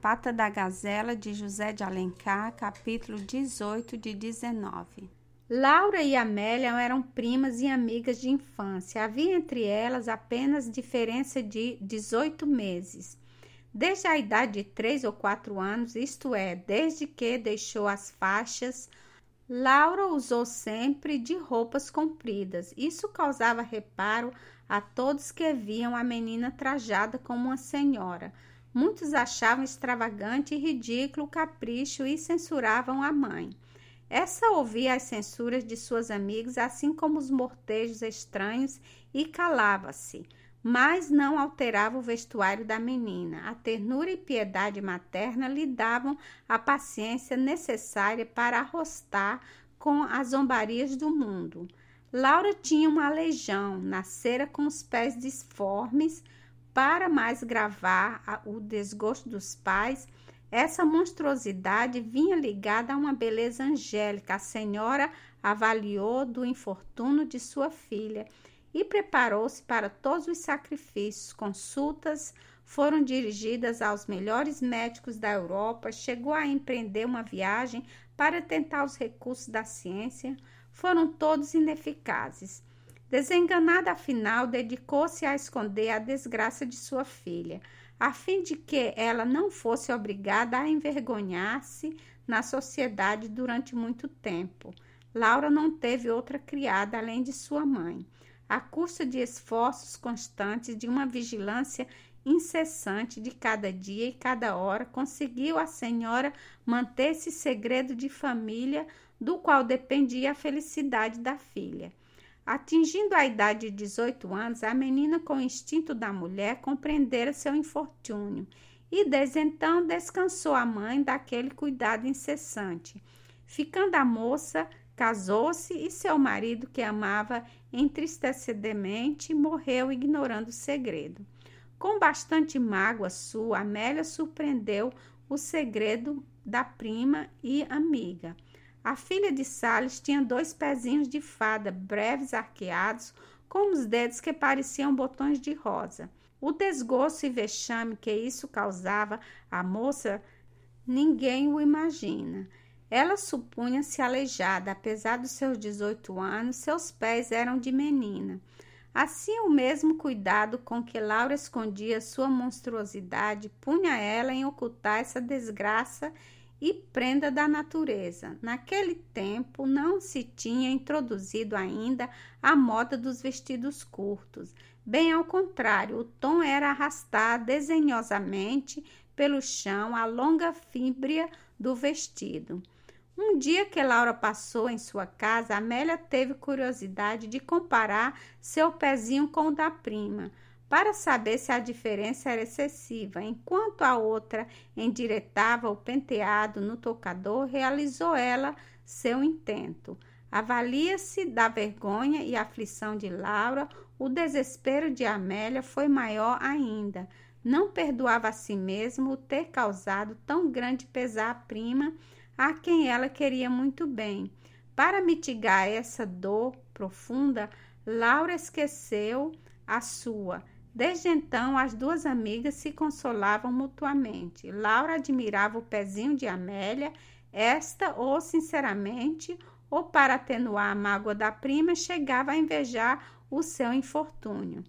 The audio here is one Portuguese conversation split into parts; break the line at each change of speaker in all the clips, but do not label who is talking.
Pata da Gazela de José de Alencar, capítulo 18 de 19. Laura e Amélia eram primas e amigas de infância. Havia entre elas apenas diferença de 18 meses. Desde a idade de 3 ou 4 anos, isto é, desde que deixou as faixas, Laura usou sempre de roupas compridas. Isso causava reparo a todos que viam a menina trajada como uma senhora. Muitos achavam extravagante e ridículo o capricho e censuravam a mãe. Essa ouvia as censuras de suas amigas, assim como os mortejos estranhos, e calava-se, mas não alterava o vestuário da menina. A ternura e piedade materna lhe davam a paciência necessária para arrostar com as zombarias do mundo. Laura tinha uma aleijão, nascera com os pés disformes, para mais gravar o desgosto dos pais, essa monstruosidade vinha ligada a uma beleza angélica. A senhora avaliou do infortúnio de sua filha e preparou-se para todos os sacrifícios. Consultas foram dirigidas aos melhores médicos da Europa. Chegou a empreender uma viagem para tentar os recursos da ciência. Foram todos ineficazes. Desenganada, afinal, dedicou-se a esconder a desgraça de sua filha, a fim de que ela não fosse obrigada a envergonhar-se na sociedade durante muito tempo. Laura não teve outra criada além de sua mãe. À custa de esforços constantes, de uma vigilância incessante de cada dia e cada hora, conseguiu a senhora manter esse segredo de família do qual dependia a felicidade da filha. Atingindo a idade de 18 anos, a menina, com o instinto da mulher, compreendera seu infortúnio e, desde então, descansou a mãe daquele cuidado incessante. Ficando a moça, casou-se e seu marido, que amava entristecidamente, morreu ignorando o segredo. Com bastante mágoa sua, Amélia surpreendeu o segredo da prima e amiga. A filha de Salles tinha dois pezinhos de fada, breves arqueados, com os dedos que pareciam botões de rosa. O desgosto e vexame que isso causava à moça, ninguém o imagina. Ela supunha-se aleijada, apesar dos seus 18 anos, seus pés eram de menina. Assim, o mesmo cuidado com que Laura escondia sua monstruosidade punha ela em ocultar essa desgraça e prenda da natureza. Naquele tempo não se tinha introduzido ainda a moda dos vestidos curtos. Bem ao contrário, o tom era arrastar desenhosamente pelo chão a longa fíbria do vestido. Um dia que Laura passou em sua casa, Amélia teve curiosidade de comparar seu pezinho com o da prima para saber se a diferença era excessiva. Enquanto a outra endireitava o penteado no tocador, realizou ela seu intento. Avalia-se da vergonha e aflição de Laura, o desespero de Amélia foi maior ainda. Não perdoava a si mesmo o ter causado tão grande pesar à prima, a quem ela queria muito bem. Para mitigar essa dor profunda, Laura esqueceu a sua Desde então, as duas amigas se consolavam mutuamente. Laura admirava o pezinho de Amélia, esta, ou sinceramente, ou para atenuar a mágoa da prima, chegava a invejar o seu infortúnio.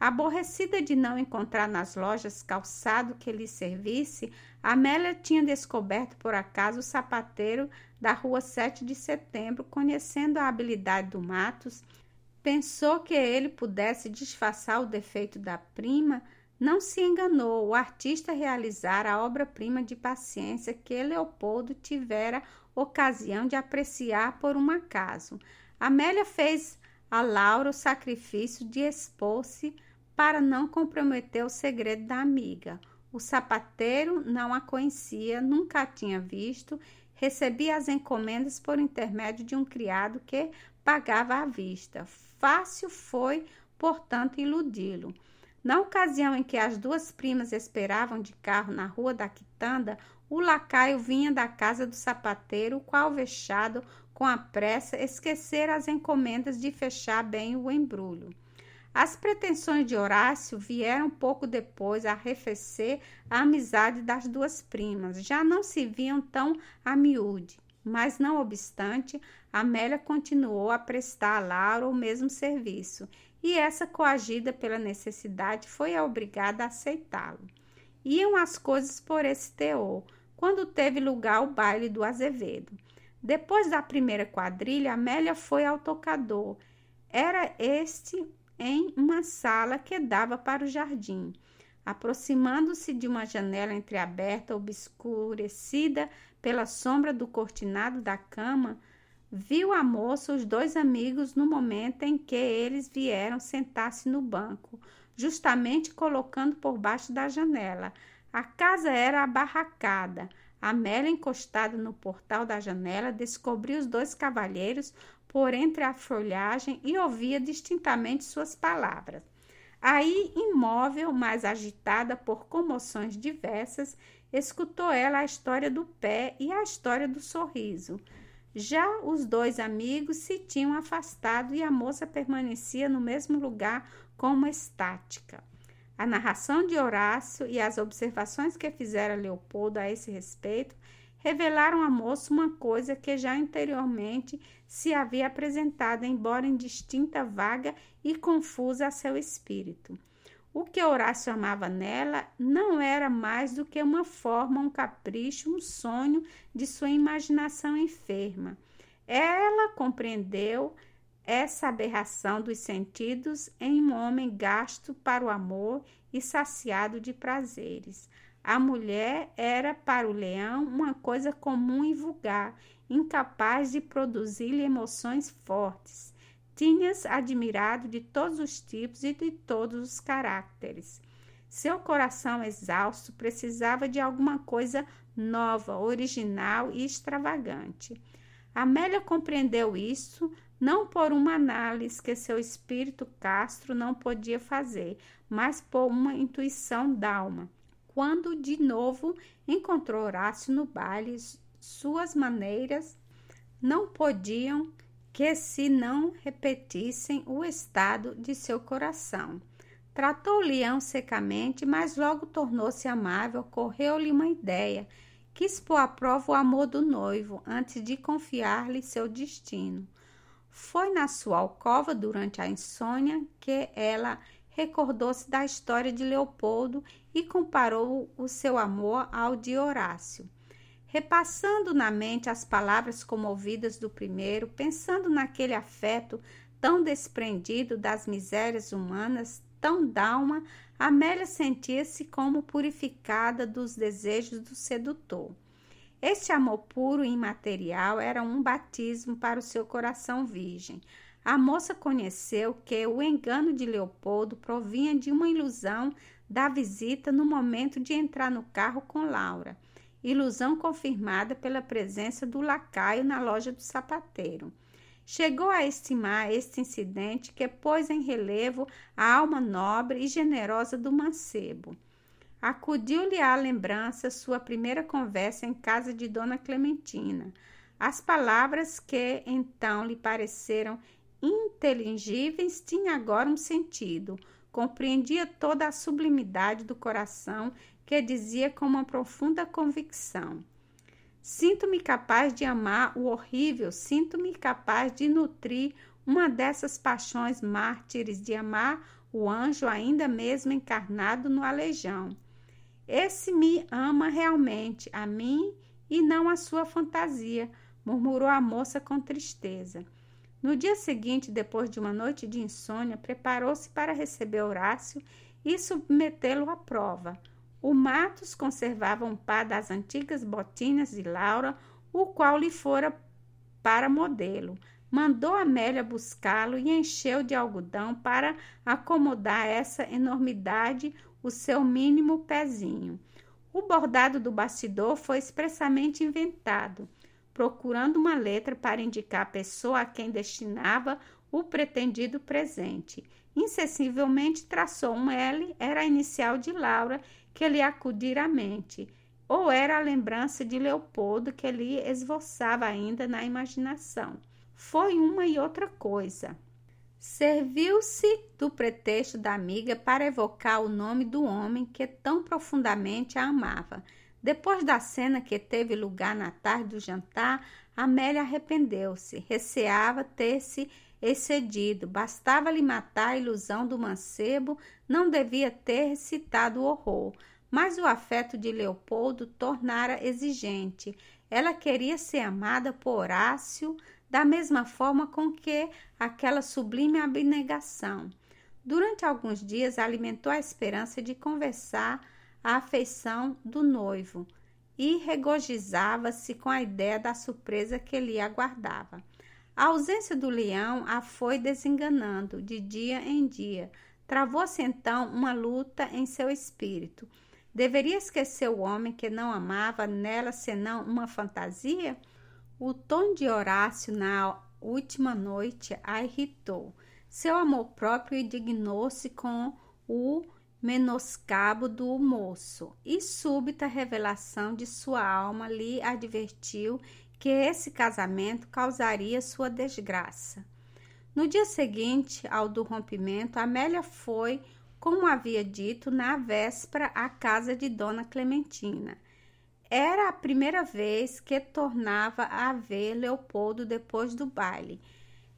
Aborrecida de não encontrar nas lojas calçado que lhe servisse, Amélia tinha descoberto por acaso o sapateiro da rua 7 de setembro, conhecendo a habilidade do Matos Pensou que ele pudesse disfarçar o defeito da prima, não se enganou. O artista realizara a obra-prima de paciência que Leopoldo tivera ocasião de apreciar por um acaso. Amélia fez a Laura o sacrifício de expor-se para não comprometer o segredo da amiga. O sapateiro não a conhecia, nunca a tinha visto, recebia as encomendas por intermédio de um criado que pagava à vista. Fácil foi, portanto, iludi-lo. Na ocasião em que as duas primas esperavam de carro na rua da quitanda, o lacaio vinha da casa do sapateiro, qual, vexado com a pressa, esquecera as encomendas de fechar bem o embrulho. As pretensões de Horácio vieram pouco depois arrefecer a amizade das duas primas. Já não se viam tão a miúde, mas não obstante, Amélia continuou a prestar a Laura o mesmo serviço, e essa, coagida pela necessidade, foi obrigada a aceitá-lo. Iam as coisas por esse teor, quando teve lugar o baile do Azevedo. Depois da primeira quadrilha, Amélia foi ao tocador. Era este em uma sala que dava para o jardim. Aproximando-se de uma janela entreaberta, obscurecida pela sombra do cortinado da cama, viu a moça os dois amigos no momento em que eles vieram sentar-se no banco, justamente colocando por baixo da janela. A casa era abarracada. Amélia, encostada no portal da janela, descobriu os dois cavalheiros por entre a folhagem e ouvia distintamente suas palavras. Aí, imóvel, mas agitada por comoções diversas, escutou ela a história do pé e a história do sorriso. Já os dois amigos se tinham afastado e a moça permanecia no mesmo lugar como estática. A narração de Horácio e as observações que fizera Leopoldo a esse respeito revelaram à moça uma coisa que já anteriormente se havia apresentado, embora indistinta, vaga e confusa a seu espírito. O que Horácio amava nela não era mais do que uma forma, um capricho, um sonho de sua imaginação enferma. Ela compreendeu essa aberração dos sentidos em um homem gasto para o amor e saciado de prazeres. A mulher era para o leão uma coisa comum e vulgar, incapaz de produzir-lhe emoções fortes. Tinhas admirado de todos os tipos e de todos os caracteres. Seu coração exausto precisava de alguma coisa nova, original e extravagante. Amélia compreendeu isso não por uma análise que seu espírito castro não podia fazer, mas por uma intuição d'alma quando de novo encontrou Horácio no baile, suas maneiras não podiam que se não repetissem o estado de seu coração. Tratou o leão secamente, mas logo tornou-se amável, correu-lhe uma ideia. Quis pôr à prova o amor do noivo antes de confiar-lhe seu destino. Foi na sua alcova durante a insônia que ela recordou-se da história de Leopoldo e comparou o seu amor ao de Horácio. Repassando na mente as palavras comovidas do primeiro, pensando naquele afeto tão desprendido das misérias humanas, tão d'alma, Amélia sentia-se como purificada dos desejos do sedutor. Este amor puro e imaterial era um batismo para o seu coração virgem. A moça conheceu que o engano de Leopoldo provinha de uma ilusão da visita no momento de entrar no carro com Laura, ilusão confirmada pela presença do lacaio na loja do sapateiro. Chegou a estimar este incidente que pôs em relevo a alma nobre e generosa do mancebo. Acudiu-lhe à lembrança sua primeira conversa em casa de Dona Clementina. As palavras que então lhe pareceram inteligíveis tinha agora um sentido. Compreendia toda a sublimidade do coração que dizia com uma profunda convicção: Sinto-me capaz de amar o horrível, sinto-me capaz de nutrir uma dessas paixões mártires, de amar o anjo ainda mesmo encarnado no aleijão. Esse me ama realmente, a mim e não a sua fantasia, murmurou a moça com tristeza. No dia seguinte, depois de uma noite de insônia, preparou-se para receber Horácio e submetê-lo à prova. O Matos conservava um par das antigas botinhas de Laura, o qual lhe fora para modelo. Mandou Amélia buscá-lo e encheu de algodão para acomodar essa enormidade o seu mínimo pezinho. O bordado do bastidor foi expressamente inventado procurando uma letra para indicar a pessoa a quem destinava o pretendido presente. Insensívelmente traçou um L, era a inicial de Laura que lhe acudira à mente, ou era a lembrança de Leopoldo que lhe esvoçava ainda na imaginação. Foi uma e outra coisa. Serviu-se do pretexto da amiga para evocar o nome do homem que tão profundamente a amava. Depois da cena que teve lugar na tarde do jantar, Amélia arrependeu-se, receava ter se excedido, bastava-lhe matar a ilusão do mancebo, não devia ter citado o horror. Mas o afeto de Leopoldo tornara exigente. Ela queria ser amada por Horácio da mesma forma com que aquela sublime abnegação. Durante alguns dias alimentou a esperança de conversar a afeição do noivo e regozijava-se com a ideia da surpresa que lhe aguardava. A ausência do leão a foi desenganando de dia em dia. Travou-se então uma luta em seu espírito. Deveria esquecer o homem que não amava nela senão uma fantasia? O tom de Horácio na última noite a irritou. Seu amor próprio indignou-se com o menoscabo do moço, e súbita revelação de sua alma lhe advertiu que esse casamento causaria sua desgraça. No dia seguinte ao do rompimento, Amélia foi, como havia dito, na véspera à casa de Dona Clementina. Era a primeira vez que tornava a ver Leopoldo depois do baile.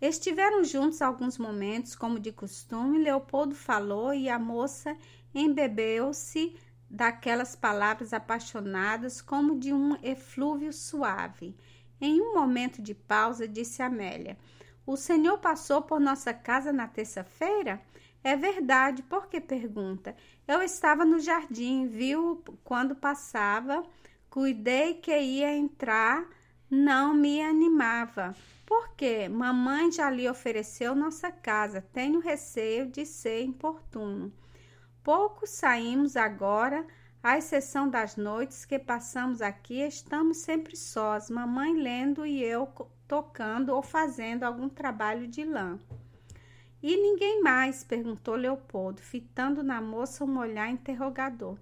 Estiveram juntos alguns momentos, como de costume. Leopoldo falou e a moça embebeu-se daquelas palavras apaixonadas como de um eflúvio suave. Em um momento de pausa, disse Amélia: O senhor passou por nossa casa na terça-feira? É verdade, por que pergunta? Eu estava no jardim, viu quando passava Cuidei que ia entrar, não me animava. Porque mamãe já lhe ofereceu nossa casa. Tenho receio de ser importuno. Pouco saímos agora, à exceção das noites que passamos aqui, estamos sempre sós, mamãe lendo e eu tocando ou fazendo algum trabalho de lã. E ninguém mais? perguntou Leopoldo, fitando na moça um olhar interrogador.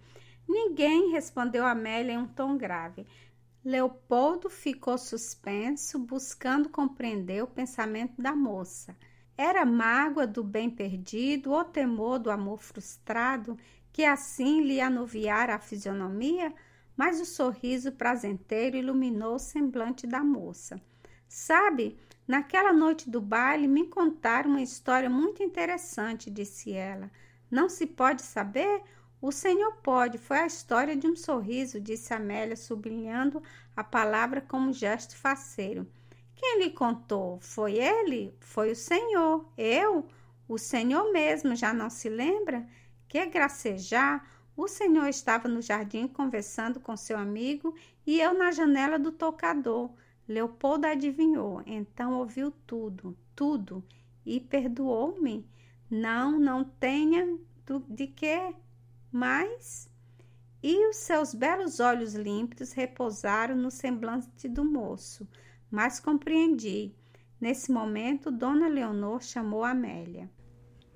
Ninguém, respondeu Amélia em um tom grave. Leopoldo ficou suspenso, buscando compreender o pensamento da moça. Era mágoa do bem perdido ou temor do amor frustrado que assim lhe anuviara a fisionomia? Mas o sorriso prazenteiro iluminou o semblante da moça. Sabe, naquela noite do baile me contaram uma história muito interessante, disse ela. Não se pode saber? O senhor pode, foi a história de um sorriso, disse Amélia, sublinhando a palavra com um gesto faceiro. Quem lhe contou? Foi ele? Foi o senhor. Eu? O senhor mesmo, já não se lembra? Que gracejar! O senhor estava no jardim conversando com seu amigo e eu na janela do tocador. Leopoldo adivinhou, então ouviu tudo, tudo, e perdoou-me. Não, não tenha de que mas e os seus belos olhos límpidos repousaram no semblante do moço, mas compreendi. Nesse momento, Dona Leonor chamou Amélia.